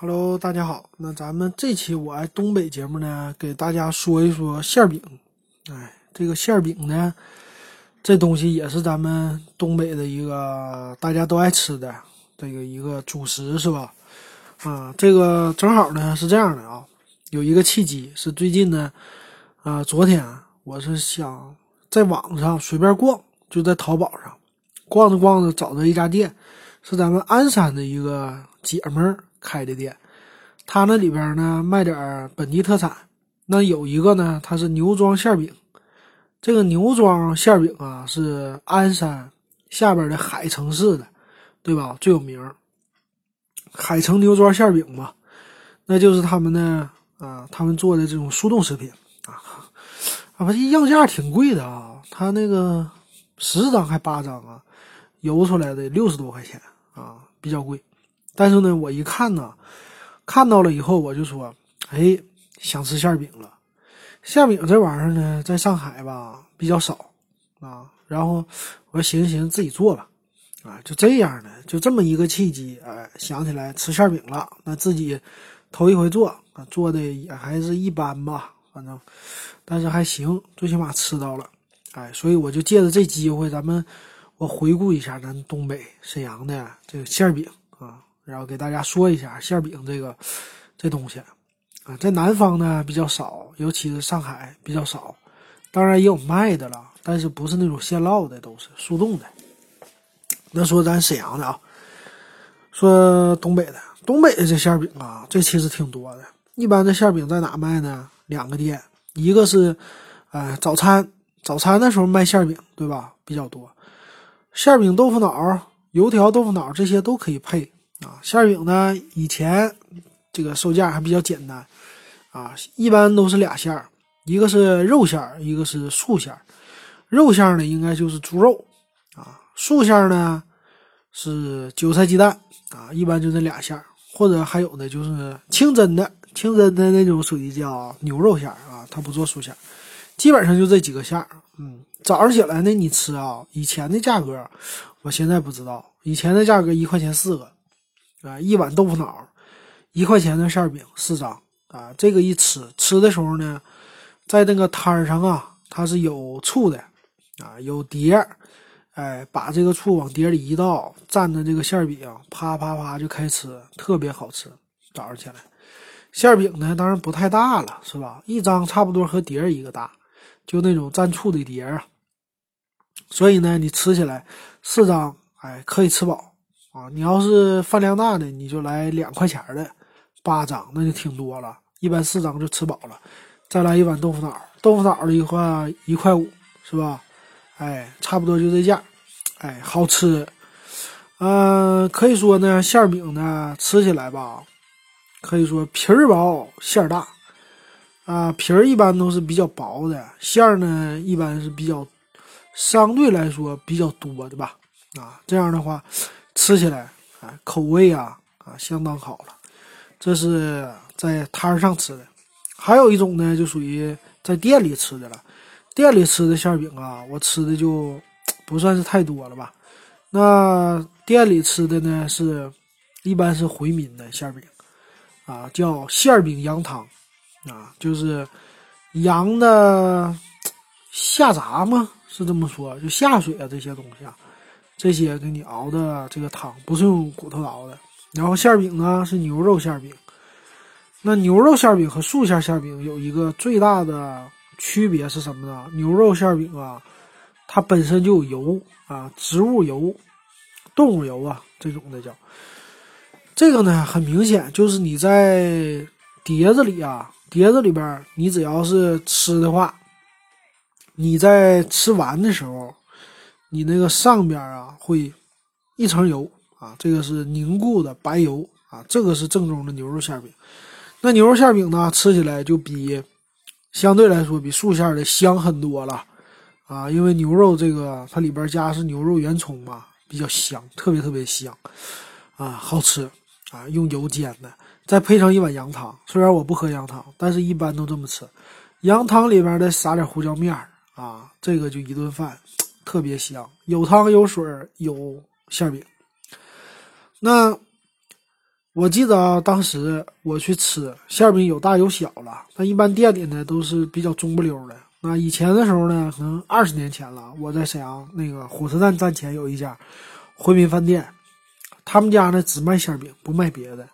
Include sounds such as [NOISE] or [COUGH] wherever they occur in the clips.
Hello，大家好。那咱们这期我爱东北节目呢，给大家说一说馅饼。哎，这个馅饼呢，这东西也是咱们东北的一个大家都爱吃的这个一个主食，是吧？啊，这个正好呢是这样的啊，有一个契机是最近呢，啊，昨天我是想在网上随便逛，就在淘宝上逛着逛着找到一家店，是咱们鞍山的一个姐们儿。开的店，他那里边呢卖点本地特产。那有一个呢，它是牛庄馅饼。这个牛庄馅饼啊，是鞍山下边的海城市的，对吧？最有名海城牛庄馅饼嘛，那就是他们的啊，他们做的这种速冻食品啊。啊，不，这样价挺贵的啊。他那个十张还八张啊，邮出来的六十多块钱啊，比较贵。但是呢，我一看呢，看到了以后，我就说：“哎，想吃馅饼了。”馅饼这玩意儿呢，在上海吧比较少啊。然后我寻思寻思自己做吧，啊，就这样的，就这么一个契机，哎，想起来吃馅饼了。那自己头一回做，啊，做的也还是一般吧，反正，但是还行，最起码吃到了，哎，所以我就借着这机会，咱们我回顾一下咱东北沈阳的这个馅饼啊。然后给大家说一下馅饼这个这东西啊，在南方呢比较少，尤其是上海比较少。当然也有卖的了，但是不是那种现烙的，都是速冻的。那说咱沈阳的啊，说东北的，东北的这馅饼啊，这其实挺多的。一般这馅饼在哪卖呢？两个店，一个是呃早餐，早餐的时候卖馅饼，对吧？比较多。馅饼、豆腐脑、油条、豆腐脑这些都可以配。啊，馅饼呢？以前这个售价还比较简单，啊，一般都是俩馅儿，一个是肉馅儿，一个是素馅儿。肉馅儿呢，应该就是猪肉，啊，素馅儿呢是韭菜鸡蛋，啊，一般就这俩馅儿，或者还有的就是清真的，清真的那种属于叫牛肉馅儿啊，它不做素馅儿，基本上就这几个馅儿。嗯，早上起来呢，你吃啊，以前的价格，我现在不知道，以前的价格一块钱四个。啊，一碗豆腐脑，一块钱的馅饼四张啊！这个一吃，吃的时候呢，在那个摊儿上啊，它是有醋的啊，有碟儿，哎，把这个醋往碟里一倒，蘸着这个馅饼，啪啪啪就开吃，特别好吃。早上起来，馅饼呢，当然不太大了，是吧？一张差不多和碟儿一个大，就那种蘸醋的碟儿啊。所以呢，你吃起来四张，哎，可以吃饱。啊，你要是饭量大的，你就来两块钱的八张，那就挺多了。一般四张就吃饱了。再来一碗豆腐脑，豆腐脑的话一块五，是吧？哎，差不多就这价。哎，好吃。嗯，可以说呢，馅饼呢吃起来吧，可以说皮儿薄馅儿大。啊，皮儿一般都是比较薄的，馅儿呢一般是比较相对来说比较多的吧。啊，这样的话。吃起来啊，口味啊啊相当好了。这是在摊上吃的，还有一种呢，就属于在店里吃的了。店里吃的馅饼啊，我吃的就不算是太多了吧。那店里吃的呢，是一般是回民的馅饼啊，叫馅饼羊汤啊，就是羊的 [TSK] 下杂嘛，是这么说，就下水啊这些东西啊。这些给你熬的这个汤不是用骨头熬的，然后馅饼呢是牛肉馅饼。那牛肉馅饼和素馅馅饼有一个最大的区别是什么呢？牛肉馅饼啊，它本身就有油啊，植物油、动物油啊这种的叫。这个呢很明显就是你在碟子里啊，碟子里边你只要是吃的话，你在吃完的时候。你那个上边啊，会一层油啊，这个是凝固的白油啊，这个是正宗的牛肉馅饼。那牛肉馅饼呢，吃起来就比相对来说比素馅的香很多了啊，因为牛肉这个它里边加的是牛肉圆葱嘛，比较香，特别特别香啊，好吃啊，用油煎的，再配上一碗羊汤。虽然我不喝羊汤，但是一般都这么吃。羊汤里边再撒点胡椒面啊，这个就一顿饭。特别香，有汤有水有馅饼。那我记得啊，当时我去吃馅饼，有大有小了。那一般店里呢都是比较中不溜的。那以前的时候呢，可能二十年前了，我在沈阳那个火车站站前有一家回民饭店，他们家呢只卖馅饼，不卖别的，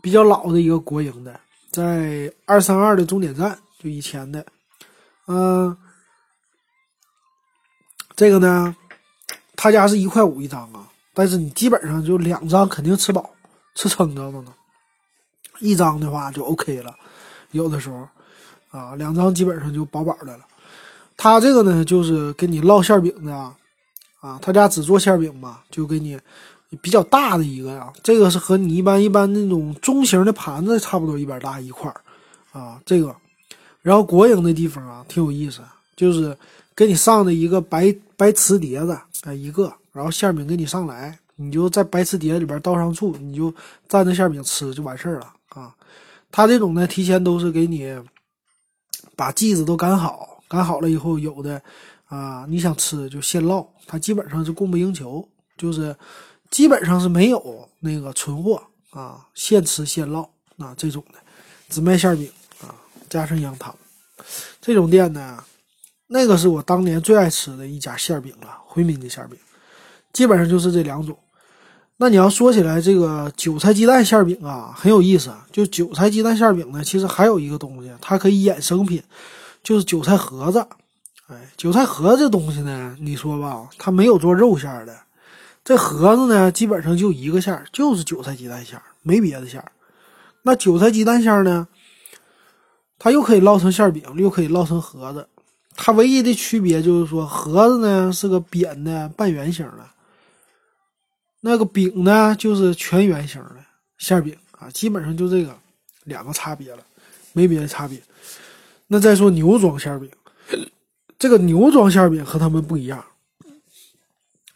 比较老的一个国营的，在二三二的终点站，就以前的，嗯，这个呢，他家是一块五一张啊，但是你基本上就两张肯定吃饱。吃撑着了呢，一张的话就 OK 了，有的时候，啊，两张基本上就饱饱的了。他这个呢，就是给你烙馅饼的，啊，啊他家只做馅饼嘛，就给你比较大的一个呀。这个是和你一般一般那种中型的盘子差不多一边大一块儿，啊，这个。然后国营的地方啊，挺有意思，就是给你上的一个白白瓷碟子，哎，一个，然后馅饼给你上来。你就在白瓷碟里边倒上醋，你就蘸着馅饼吃就完事儿了啊！他这种呢，提前都是给你把剂子都擀好，擀好了以后，有的啊，你想吃就现烙，他基本上是供不应求，就是基本上是没有那个存货啊，现吃现烙啊这种的，只卖馅饼啊，加上羊汤。这种店呢，那个是我当年最爱吃的一家馅饼了，回民的馅饼，基本上就是这两种。那你要说起来，这个韭菜鸡蛋馅饼啊，很有意思。就韭菜鸡蛋馅饼呢，其实还有一个东西，它可以衍生品，就是韭菜盒子。哎，韭菜盒子这东西呢，你说吧，它没有做肉馅的。这盒子呢，基本上就一个馅儿，就是韭菜鸡蛋馅儿，没别的馅儿。那韭菜鸡蛋馅儿呢，它又可以烙成馅饼，又可以烙成盒子。它唯一的区别就是说，盒子呢是个扁的半圆形的。那个饼呢，就是全圆形的馅饼啊，基本上就这个两个差别了，没别的差别。那再说牛庄馅饼，这个牛庄馅饼和他们不一样。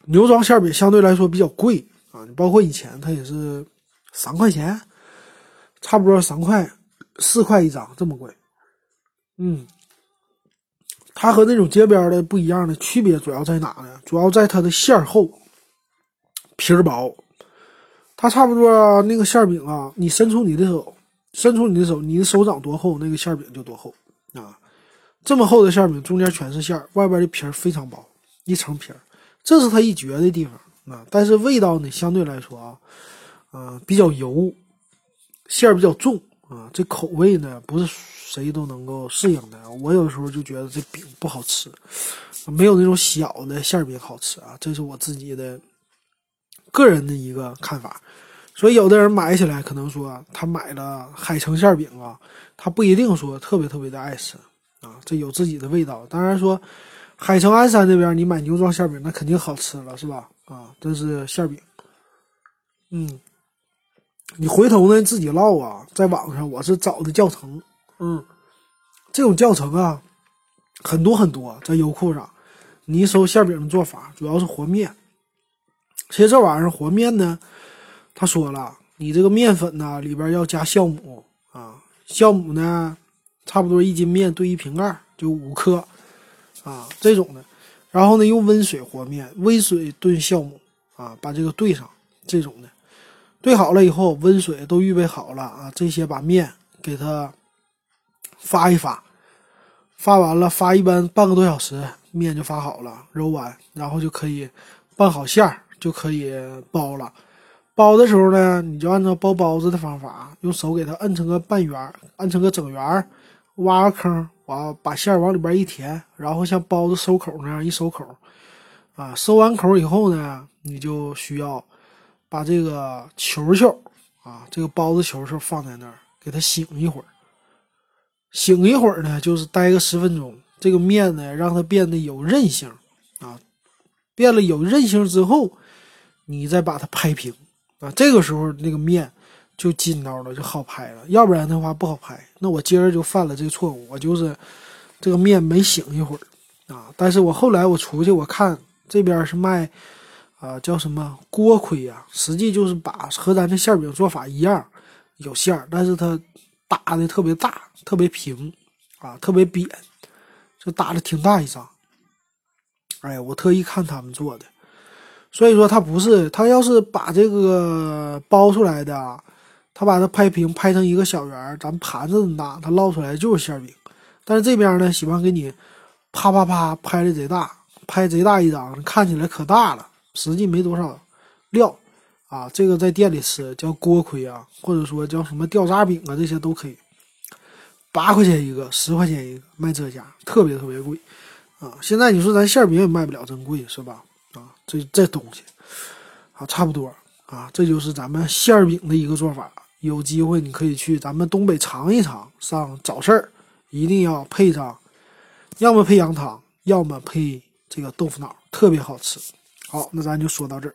牛庄馅饼相对来说比较贵啊，包括以前它也是三块钱，差不多三块四块一张这么贵。嗯，它和那种街边的不一样的区别主要在哪呢？主要在它的馅厚。皮儿薄，它差不多那个馅饼啊，你伸出你的手，伸出你的手，你的手掌多厚，那个馅饼就多厚啊。这么厚的馅饼，中间全是馅儿，外边的皮儿非常薄，一层皮儿，这是它一绝的地方啊。但是味道呢，相对来说啊，嗯，比较油，馅儿比较重啊。这口味呢，不是谁都能够适应的。我有时候就觉得这饼不好吃，没有那种小的馅饼好吃啊。这是我自己的。个人的一个看法，所以有的人买起来可能说他买了海城馅饼啊，他不一定说特别特别的爱吃啊，这有自己的味道。当然说海城鞍山那边你买牛庄馅饼那肯定好吃了，是吧？啊，这是馅饼。嗯，你回头呢自己烙啊，在网上我是找的教程，嗯，这种教程啊很多很多，在优酷上，你一搜馅饼的做法，主要是和面。其实这玩意儿和面呢，他说了，你这个面粉呢里边要加酵母啊，酵母呢差不多一斤面兑一瓶盖，就五克啊这种的。然后呢用温水和面，温水炖酵母啊，把这个兑上这种的，兑好了以后，温水都预备好了啊，这些把面给它发一发，发完了发一般半个多小时，面就发好了，揉完然后就可以拌好馅儿。就可以包了，包的时候呢，你就按照包包子的方法，用手给它摁成个半圆，摁成个整圆，挖个坑，完把馅儿往里边一填，然后像包子收口那样一收口，啊，收完口以后呢，你就需要把这个球球啊，这个包子球球放在那儿，给它醒一会儿，醒一会儿呢，就是待个十分钟，这个面呢，让它变得有韧性啊，变了有韧性之后。你再把它拍平啊，这个时候那个面就筋道了，就好拍了。要不然的话不好拍。那我今儿就犯了这个错误，我就是这个面没醒一会儿啊。但是我后来我出去我看这边是卖啊叫什么锅盔呀，实际就是把和咱这馅饼做法一样，有馅儿，但是它打的特别大，特别平啊，特别扁，就打的挺大一张。哎呀，我特意看他们做的。所以说他不是，他要是把这个包出来的，他把它拍平，拍成一个小圆儿，咱盘子那么大，他烙出来就是馅饼。但是这边呢，喜欢给你啪啪啪拍的贼大，拍贼大一张，看起来可大了，实际没多少料啊。这个在店里吃叫锅盔啊，或者说叫什么掉渣饼啊，这些都可以。八块钱一个，十块钱一个，卖这价，特别特别贵啊。现在你说咱馅饼也卖不了真贵是吧？啊，这这东西啊，差不多啊，这就是咱们馅饼的一个做法。有机会你可以去咱们东北尝一尝，上早市儿一定要配上，要么配羊汤，要么配这个豆腐脑，特别好吃。好，那咱就说到这儿。